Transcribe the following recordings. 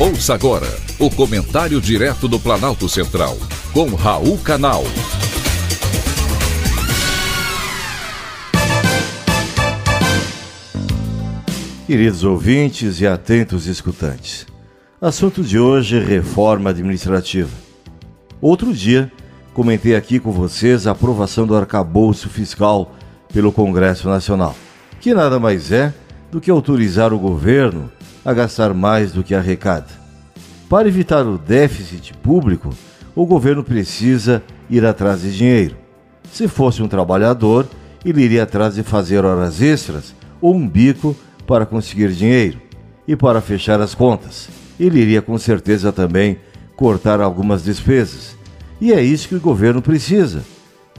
Ouça agora o comentário direto do Planalto Central, com Raul Canal. Queridos ouvintes e atentos escutantes, assunto de hoje: reforma administrativa. Outro dia, comentei aqui com vocês a aprovação do arcabouço fiscal pelo Congresso Nacional, que nada mais é do que autorizar o governo a gastar mais do que arrecada. Para evitar o déficit público, o governo precisa ir atrás de dinheiro. Se fosse um trabalhador, ele iria atrás de fazer horas extras ou um bico para conseguir dinheiro. E para fechar as contas, ele iria com certeza também cortar algumas despesas. E é isso que o governo precisa: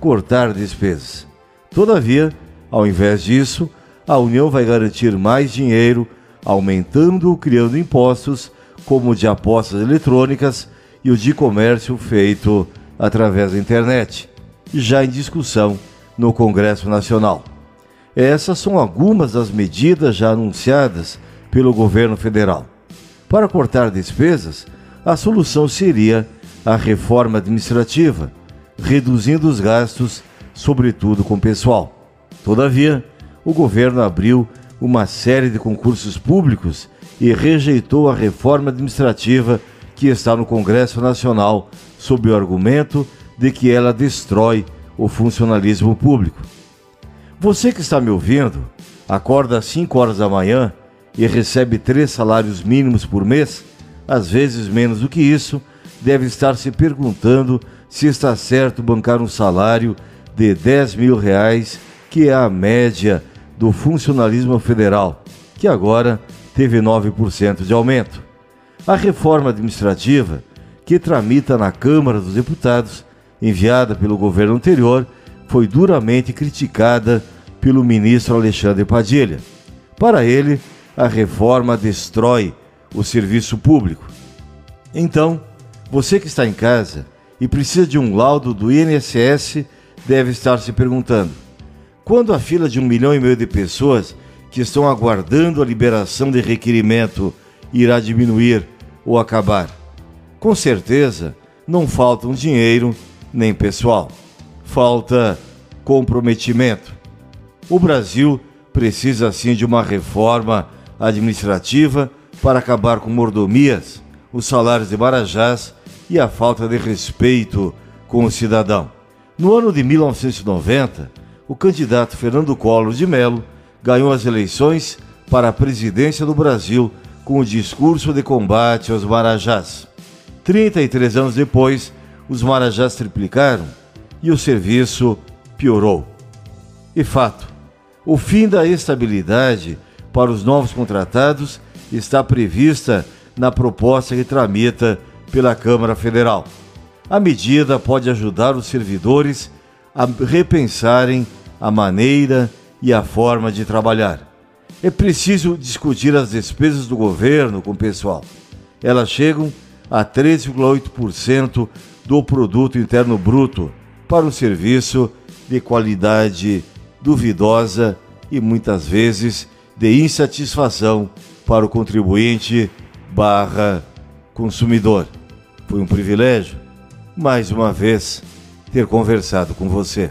cortar despesas. Todavia, ao invés disso, a União vai garantir mais dinheiro aumentando ou criando impostos, como o de apostas eletrônicas e o de comércio feito através da internet, já em discussão no Congresso Nacional. Essas são algumas das medidas já anunciadas pelo governo federal. Para cortar despesas, a solução seria a reforma administrativa, reduzindo os gastos, sobretudo com pessoal. Todavia, o governo abriu uma série de concursos públicos e rejeitou a reforma administrativa que está no Congresso Nacional, sob o argumento de que ela destrói o funcionalismo público. Você que está me ouvindo, acorda às 5 horas da manhã e recebe três salários mínimos por mês, às vezes menos do que isso, deve estar se perguntando se está certo bancar um salário de 10 mil reais, que é a média do funcionalismo federal, que agora teve 9% de aumento. A reforma administrativa, que tramita na Câmara dos Deputados, enviada pelo governo anterior, foi duramente criticada pelo ministro Alexandre Padilha. Para ele, a reforma destrói o serviço público. Então, você que está em casa e precisa de um laudo do INSS deve estar se perguntando: quando a fila de um milhão e meio de pessoas que estão aguardando a liberação de requerimento irá diminuir ou acabar? Com certeza, não faltam dinheiro nem pessoal. Falta comprometimento. O Brasil precisa sim de uma reforma administrativa para acabar com mordomias, os salários de Marajás e a falta de respeito com o cidadão. No ano de 1990, o candidato Fernando Collor de Mello ganhou as eleições para a presidência do Brasil com o discurso de combate aos marajás. 33 anos depois, os marajás triplicaram e o serviço piorou. E fato, o fim da estabilidade para os novos contratados está prevista na proposta que tramita pela Câmara Federal. A medida pode ajudar os servidores a repensarem a maneira e a forma de trabalhar. É preciso discutir as despesas do governo com o pessoal. Elas chegam a 13,8% do produto interno bruto para um serviço de qualidade duvidosa e muitas vezes de insatisfação para o contribuinte barra consumidor. Foi um privilégio, mais uma vez, ter conversado com você.